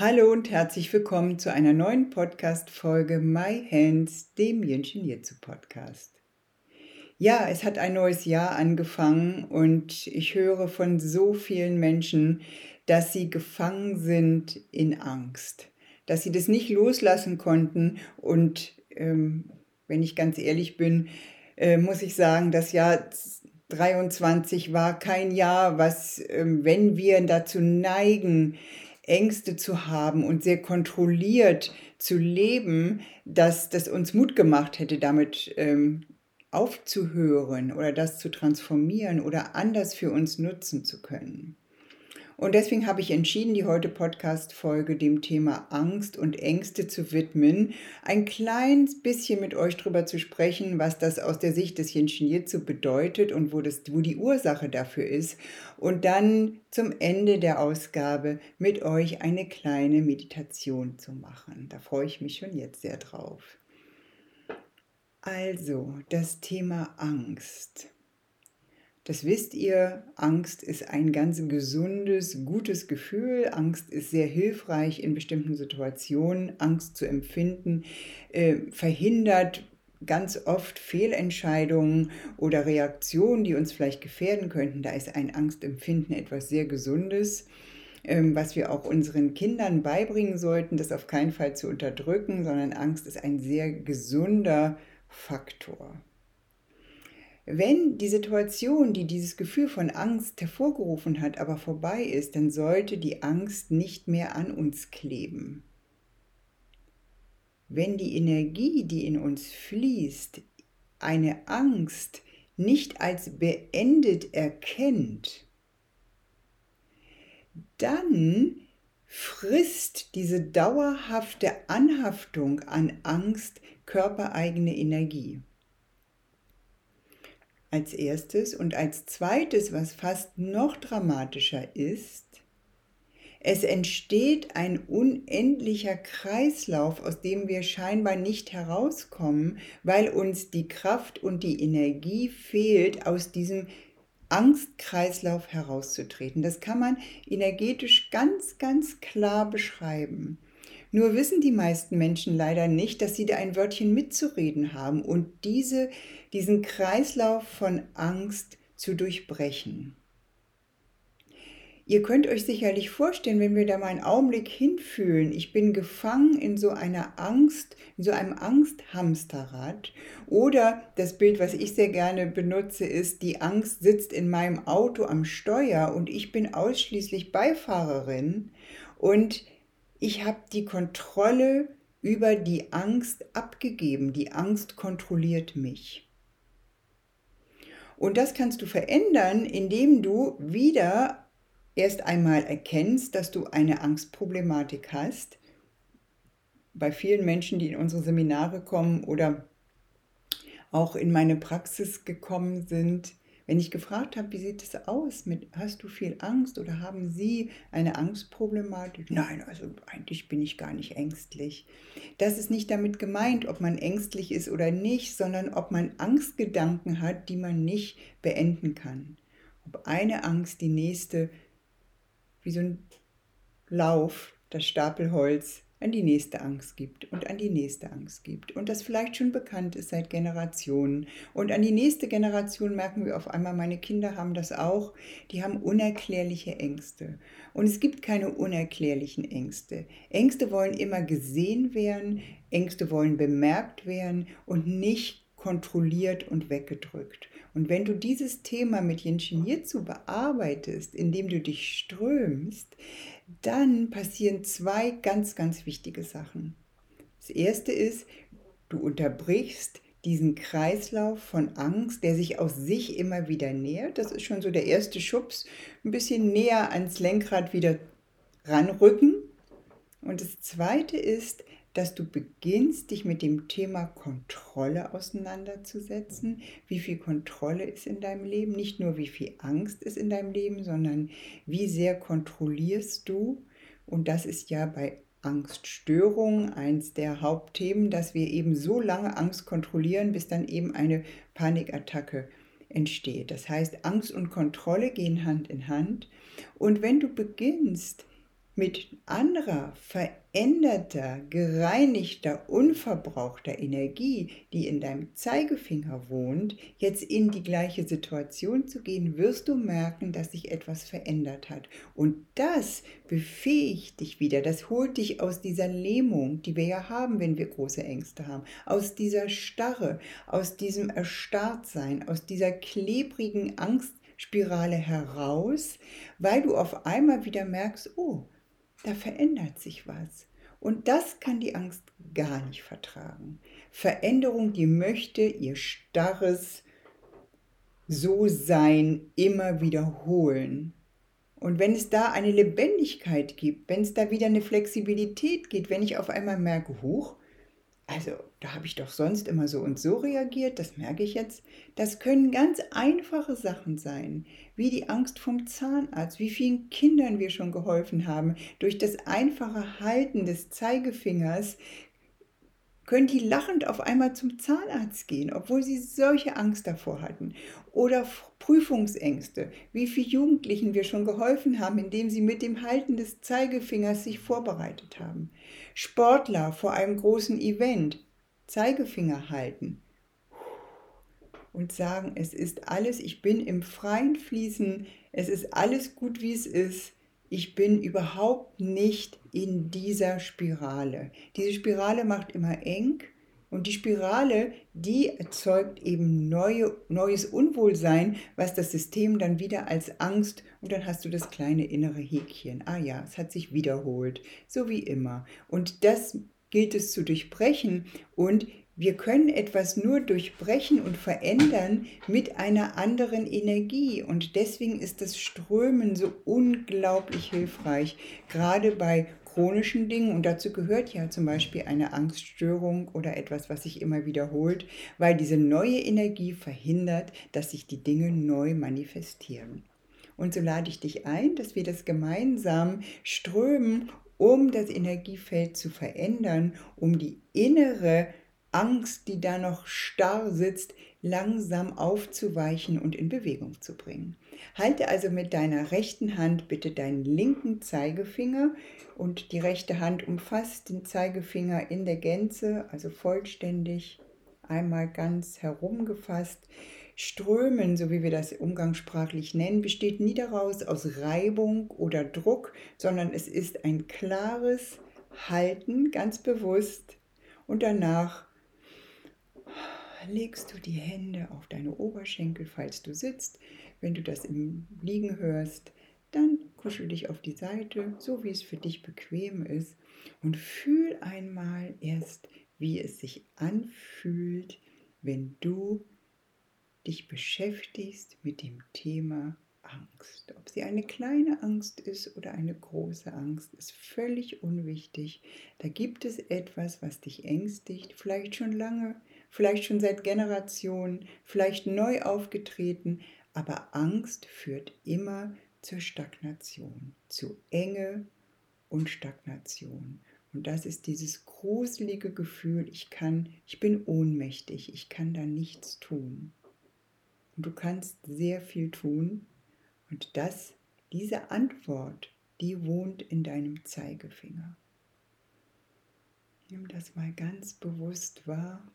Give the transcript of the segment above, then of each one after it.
Hallo und herzlich willkommen zu einer neuen Podcast-Folge My Hands, dem Yin Jitsu Podcast. Ja, es hat ein neues Jahr angefangen und ich höre von so vielen Menschen, dass sie gefangen sind in Angst, dass sie das nicht loslassen konnten und ähm, wenn ich ganz ehrlich bin, äh, muss ich sagen, das Jahr 23 war kein Jahr, was, ähm, wenn wir dazu neigen, Ängste zu haben und sehr kontrolliert zu leben, dass das uns Mut gemacht hätte, damit ähm, aufzuhören oder das zu transformieren oder anders für uns nutzen zu können. Und deswegen habe ich entschieden, die heute Podcast-Folge dem Thema Angst und Ängste zu widmen, ein kleines bisschen mit euch darüber zu sprechen, was das aus der Sicht des Jinshin Jitsu bedeutet und wo, das, wo die Ursache dafür ist. Und dann zum Ende der Ausgabe mit euch eine kleine Meditation zu machen. Da freue ich mich schon jetzt sehr drauf. Also, das Thema Angst. Das wisst ihr, Angst ist ein ganz gesundes, gutes Gefühl. Angst ist sehr hilfreich in bestimmten Situationen. Angst zu empfinden äh, verhindert ganz oft Fehlentscheidungen oder Reaktionen, die uns vielleicht gefährden könnten. Da ist ein Angstempfinden etwas sehr Gesundes, ähm, was wir auch unseren Kindern beibringen sollten, das auf keinen Fall zu unterdrücken, sondern Angst ist ein sehr gesunder Faktor. Wenn die Situation, die dieses Gefühl von Angst hervorgerufen hat, aber vorbei ist, dann sollte die Angst nicht mehr an uns kleben. Wenn die Energie, die in uns fließt, eine Angst nicht als beendet erkennt, dann frisst diese dauerhafte Anhaftung an Angst körpereigene Energie als erstes. Und als zweites, was fast noch dramatischer ist, es entsteht ein unendlicher Kreislauf, aus dem wir scheinbar nicht herauskommen, weil uns die Kraft und die Energie fehlt, aus diesem Angstkreislauf herauszutreten. Das kann man energetisch ganz, ganz klar beschreiben. Nur wissen die meisten Menschen leider nicht, dass sie da ein Wörtchen mitzureden haben und diese, diesen Kreislauf von Angst zu durchbrechen. Ihr könnt euch sicherlich vorstellen, wenn wir da mal einen Augenblick hinfühlen, ich bin gefangen in so einer Angst, in so einem Angsthamsterrad. Oder das Bild, was ich sehr gerne benutze, ist, die Angst sitzt in meinem Auto am Steuer und ich bin ausschließlich Beifahrerin und ich habe die Kontrolle über die Angst abgegeben. Die Angst kontrolliert mich. Und das kannst du verändern, indem du wieder erst einmal erkennst, dass du eine Angstproblematik hast. Bei vielen Menschen, die in unsere Seminare kommen oder auch in meine Praxis gekommen sind, wenn ich gefragt habe, wie sieht es aus mit, hast du viel Angst oder haben Sie eine Angstproblematik? Nein, also eigentlich bin ich gar nicht ängstlich. Das ist nicht damit gemeint, ob man ängstlich ist oder nicht, sondern ob man Angstgedanken hat, die man nicht beenden kann. Ob eine Angst die nächste, wie so ein Lauf, das Stapelholz an die nächste Angst gibt und an die nächste Angst gibt und das vielleicht schon bekannt ist seit Generationen. Und an die nächste Generation merken wir auf einmal, meine Kinder haben das auch, die haben unerklärliche Ängste. Und es gibt keine unerklärlichen Ängste. Ängste wollen immer gesehen werden, Ängste wollen bemerkt werden und nicht kontrolliert und weggedrückt. Und wenn du dieses Thema mit Jinshin Jitsu bearbeitest, indem du dich strömst, dann passieren zwei ganz, ganz wichtige Sachen. Das erste ist, du unterbrichst diesen Kreislauf von Angst, der sich aus sich immer wieder nähert. Das ist schon so der erste Schubs, ein bisschen näher ans Lenkrad wieder ranrücken. Und das zweite ist, dass du beginnst, dich mit dem Thema Kontrolle auseinanderzusetzen. Wie viel Kontrolle ist in deinem Leben? Nicht nur wie viel Angst ist in deinem Leben, sondern wie sehr kontrollierst du? Und das ist ja bei Angststörung eins der Hauptthemen, dass wir eben so lange Angst kontrollieren, bis dann eben eine Panikattacke entsteht. Das heißt, Angst und Kontrolle gehen Hand in Hand. Und wenn du beginnst, mit anderer, veränderter, gereinigter, unverbrauchter Energie, die in deinem Zeigefinger wohnt, jetzt in die gleiche Situation zu gehen, wirst du merken, dass sich etwas verändert hat. Und das befähigt dich wieder, das holt dich aus dieser Lähmung, die wir ja haben, wenn wir große Ängste haben, aus dieser Starre, aus diesem Erstarrtsein, aus dieser klebrigen Angstspirale heraus, weil du auf einmal wieder merkst, oh, da verändert sich was. Und das kann die Angst gar nicht vertragen. Veränderung, die möchte ihr starres So-Sein immer wiederholen. Und wenn es da eine Lebendigkeit gibt, wenn es da wieder eine Flexibilität gibt, wenn ich auf einmal merke, hoch, also da habe ich doch sonst immer so und so reagiert, das merke ich jetzt. Das können ganz einfache Sachen sein, wie die Angst vom Zahnarzt, wie vielen Kindern wir schon geholfen haben. Durch das einfache Halten des Zeigefingers können die lachend auf einmal zum Zahnarzt gehen, obwohl sie solche Angst davor hatten. Oder Prüfungsängste, wie viele Jugendlichen wir schon geholfen haben, indem sie mit dem Halten des Zeigefingers sich vorbereitet haben. Sportler vor einem großen Event, Zeigefinger halten und sagen, es ist alles, ich bin im freien Fließen, es ist alles gut, wie es ist ich bin überhaupt nicht in dieser Spirale. Diese Spirale macht immer eng und die Spirale, die erzeugt eben neue, neues Unwohlsein, was das System dann wieder als Angst und dann hast du das kleine innere Häkchen. Ah ja, es hat sich wiederholt, so wie immer. Und das gilt es zu durchbrechen und wir können etwas nur durchbrechen und verändern mit einer anderen Energie. Und deswegen ist das Strömen so unglaublich hilfreich, gerade bei chronischen Dingen. Und dazu gehört ja zum Beispiel eine Angststörung oder etwas, was sich immer wiederholt, weil diese neue Energie verhindert, dass sich die Dinge neu manifestieren. Und so lade ich dich ein, dass wir das gemeinsam strömen, um das Energiefeld zu verändern, um die innere Angst, die da noch starr sitzt, langsam aufzuweichen und in Bewegung zu bringen. Halte also mit deiner rechten Hand bitte deinen linken Zeigefinger und die rechte Hand umfasst den Zeigefinger in der Gänze, also vollständig einmal ganz herumgefasst. Strömen, so wie wir das umgangssprachlich nennen, besteht nie daraus aus Reibung oder Druck, sondern es ist ein klares Halten, ganz bewusst und danach legst du die Hände auf deine Oberschenkel, falls du sitzt. Wenn du das im Liegen hörst, dann kuschel dich auf die Seite, so wie es für dich bequem ist. Und fühl einmal erst, wie es sich anfühlt, wenn du dich beschäftigst mit dem Thema Angst. Ob sie eine kleine Angst ist oder eine große Angst, ist völlig unwichtig. Da gibt es etwas, was dich ängstigt, vielleicht schon lange, vielleicht schon seit Generationen, vielleicht neu aufgetreten, aber Angst führt immer zur Stagnation, zu Enge und Stagnation. Und das ist dieses gruselige Gefühl, ich kann, ich bin ohnmächtig, ich kann da nichts tun. Und du kannst sehr viel tun. Und das, diese Antwort, die wohnt in deinem Zeigefinger. Nimm das mal ganz bewusst wahr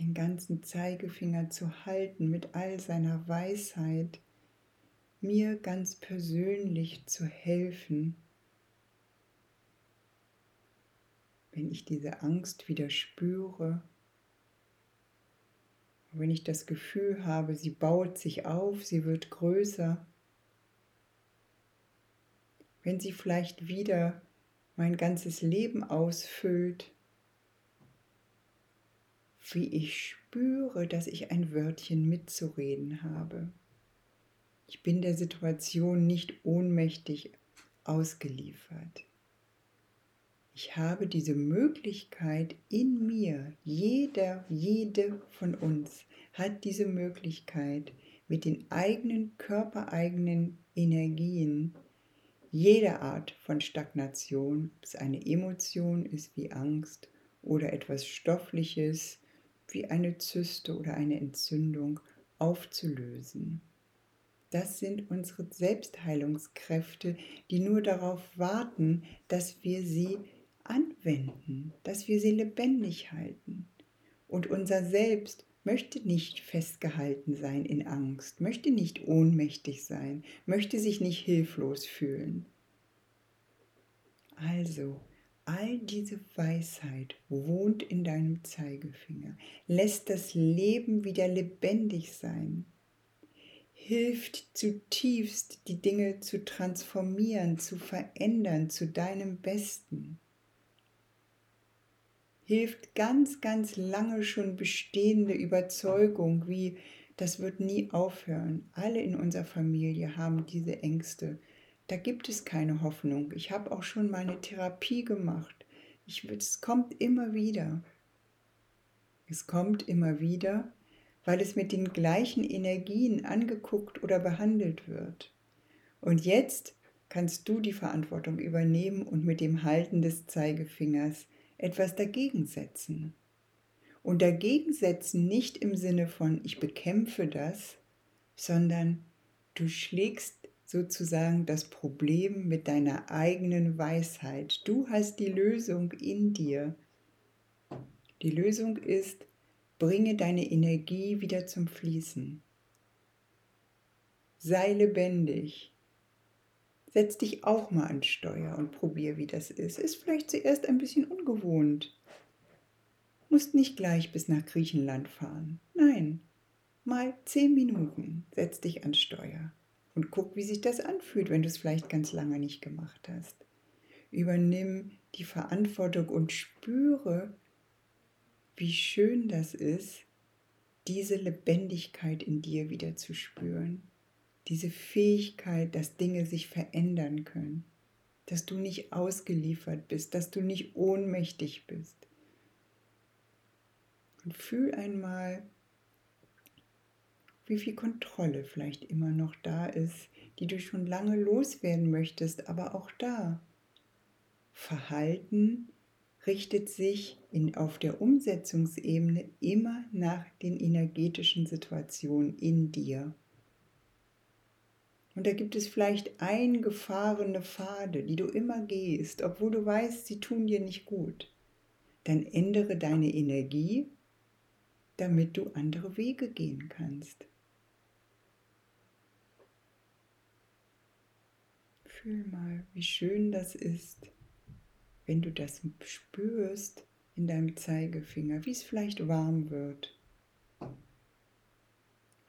den ganzen Zeigefinger zu halten mit all seiner Weisheit, mir ganz persönlich zu helfen, wenn ich diese Angst wieder spüre, wenn ich das Gefühl habe, sie baut sich auf, sie wird größer, wenn sie vielleicht wieder mein ganzes Leben ausfüllt, wie ich spüre, dass ich ein Wörtchen mitzureden habe. Ich bin der Situation nicht ohnmächtig ausgeliefert. Ich habe diese Möglichkeit in mir. Jeder, jede von uns hat diese Möglichkeit, mit den eigenen körpereigenen Energien jede Art von Stagnation, ob es eine Emotion ist wie Angst oder etwas Stoffliches wie eine Zyste oder eine Entzündung, aufzulösen. Das sind unsere Selbstheilungskräfte, die nur darauf warten, dass wir sie anwenden, dass wir sie lebendig halten. Und unser Selbst möchte nicht festgehalten sein in Angst, möchte nicht ohnmächtig sein, möchte sich nicht hilflos fühlen. Also, all diese Weisheit wohnt in deinem Zeigefinger, lässt das Leben wieder lebendig sein, hilft zutiefst, die Dinge zu transformieren, zu verändern zu deinem Besten. Hilft ganz, ganz lange schon bestehende Überzeugung, wie das wird nie aufhören. Alle in unserer Familie haben diese Ängste. Da gibt es keine Hoffnung. Ich habe auch schon meine Therapie gemacht. Ich, es kommt immer wieder. Es kommt immer wieder, weil es mit den gleichen Energien angeguckt oder behandelt wird. Und jetzt kannst du die Verantwortung übernehmen und mit dem Halten des Zeigefingers etwas dagegen setzen. Und dagegen setzen nicht im Sinne von ich bekämpfe das, sondern du schlägst sozusagen das Problem mit deiner eigenen Weisheit. Du hast die Lösung in dir. Die Lösung ist, Bringe deine Energie wieder zum Fließen. Sei lebendig. Setz dich auch mal an Steuer und probier, wie das ist. Ist vielleicht zuerst ein bisschen ungewohnt. Musst nicht gleich bis nach Griechenland fahren. Nein, mal zehn Minuten setz dich an Steuer und guck, wie sich das anfühlt, wenn du es vielleicht ganz lange nicht gemacht hast. Übernimm die Verantwortung und spüre, wie schön das ist, diese Lebendigkeit in dir wieder zu spüren, diese Fähigkeit, dass Dinge sich verändern können, dass du nicht ausgeliefert bist, dass du nicht ohnmächtig bist. Und fühl einmal, wie viel Kontrolle vielleicht immer noch da ist, die du schon lange loswerden möchtest, aber auch da. Verhalten richtet sich in, auf der Umsetzungsebene immer nach den energetischen Situationen in dir. Und da gibt es vielleicht eingefahrene Pfade, die du immer gehst, obwohl du weißt, sie tun dir nicht gut. Dann ändere deine Energie, damit du andere Wege gehen kannst. Fühl mal, wie schön das ist wenn du das spürst in deinem Zeigefinger, wie es vielleicht warm wird,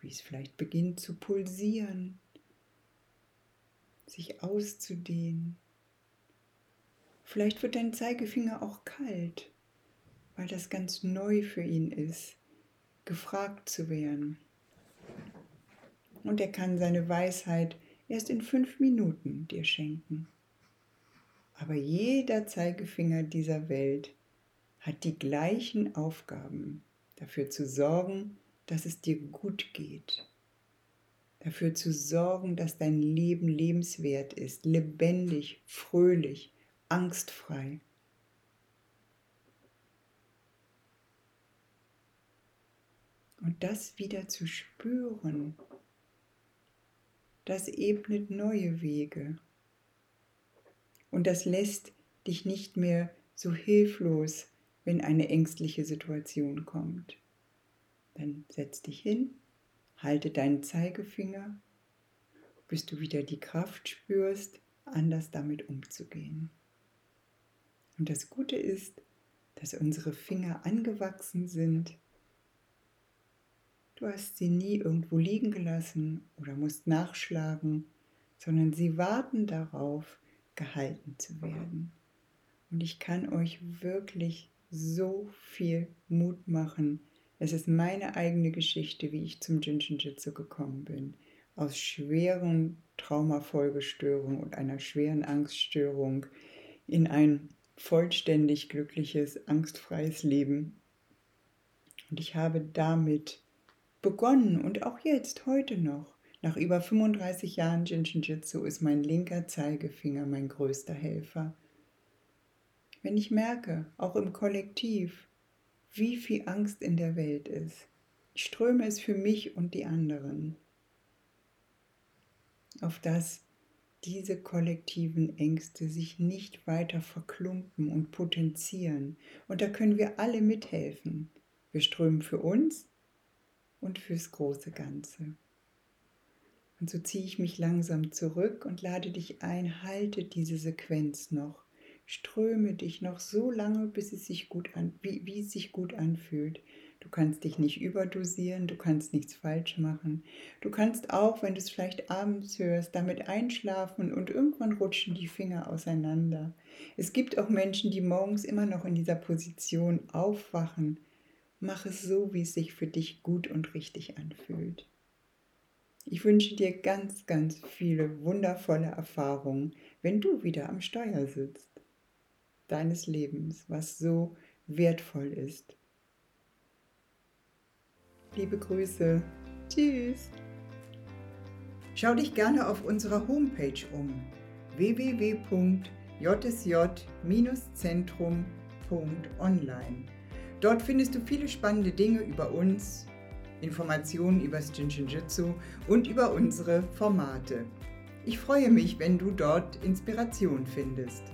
wie es vielleicht beginnt zu pulsieren, sich auszudehnen. Vielleicht wird dein Zeigefinger auch kalt, weil das ganz neu für ihn ist, gefragt zu werden. Und er kann seine Weisheit erst in fünf Minuten dir schenken. Aber jeder Zeigefinger dieser Welt hat die gleichen Aufgaben, dafür zu sorgen, dass es dir gut geht, dafür zu sorgen, dass dein Leben lebenswert ist, lebendig, fröhlich, angstfrei. Und das wieder zu spüren, das ebnet neue Wege. Und das lässt dich nicht mehr so hilflos, wenn eine ängstliche Situation kommt. Dann setz dich hin, halte deinen Zeigefinger, bis du wieder die Kraft spürst, anders damit umzugehen. Und das Gute ist, dass unsere Finger angewachsen sind. Du hast sie nie irgendwo liegen gelassen oder musst nachschlagen, sondern sie warten darauf, gehalten zu werden. Und ich kann euch wirklich so viel Mut machen. Es ist meine eigene Geschichte, wie ich zum Jinshinjutsu gekommen bin. Aus schweren Traumafolgestörungen und einer schweren Angststörung in ein vollständig glückliches, angstfreies Leben. Und ich habe damit begonnen und auch jetzt, heute noch. Nach über 35 Jahren Jinshin-Jitsu ist mein linker Zeigefinger mein größter Helfer. Wenn ich merke, auch im Kollektiv, wie viel Angst in der Welt ist, ich ströme es für mich und die anderen, auf das diese kollektiven Ängste sich nicht weiter verklumpen und potenzieren. Und da können wir alle mithelfen. Wir strömen für uns und fürs große Ganze. Und so ziehe ich mich langsam zurück und lade dich ein, halte diese Sequenz noch. Ströme dich noch so lange, bis es sich gut an, wie, wie es sich gut anfühlt. Du kannst dich nicht überdosieren, du kannst nichts falsch machen. Du kannst auch, wenn du es vielleicht abends hörst, damit einschlafen und irgendwann rutschen die Finger auseinander. Es gibt auch Menschen, die morgens immer noch in dieser Position aufwachen. Mach es so, wie es sich für dich gut und richtig anfühlt. Ich wünsche dir ganz, ganz viele wundervolle Erfahrungen, wenn du wieder am Steuer sitzt deines Lebens, was so wertvoll ist. Liebe Grüße. Tschüss. Schau dich gerne auf unserer Homepage um www.jsj-zentrum.online. Dort findest du viele spannende Dinge über uns, Informationen über das Jinshinjutsu und über unsere Formate. Ich freue mich, wenn du dort Inspiration findest.